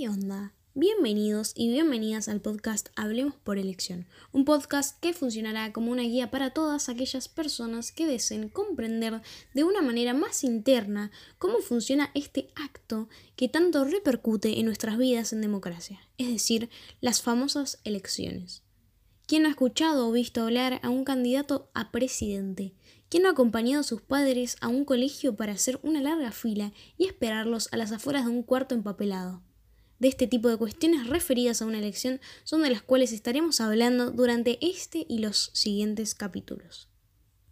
¿Qué onda? Bienvenidos y bienvenidas al podcast Hablemos por elección, un podcast que funcionará como una guía para todas aquellas personas que deseen comprender de una manera más interna cómo funciona este acto que tanto repercute en nuestras vidas en democracia, es decir, las famosas elecciones. ¿Quién no ha escuchado o visto hablar a un candidato a presidente? ¿Quién no ha acompañado a sus padres a un colegio para hacer una larga fila y esperarlos a las afueras de un cuarto empapelado? De este tipo de cuestiones referidas a una elección son de las cuales estaremos hablando durante este y los siguientes capítulos.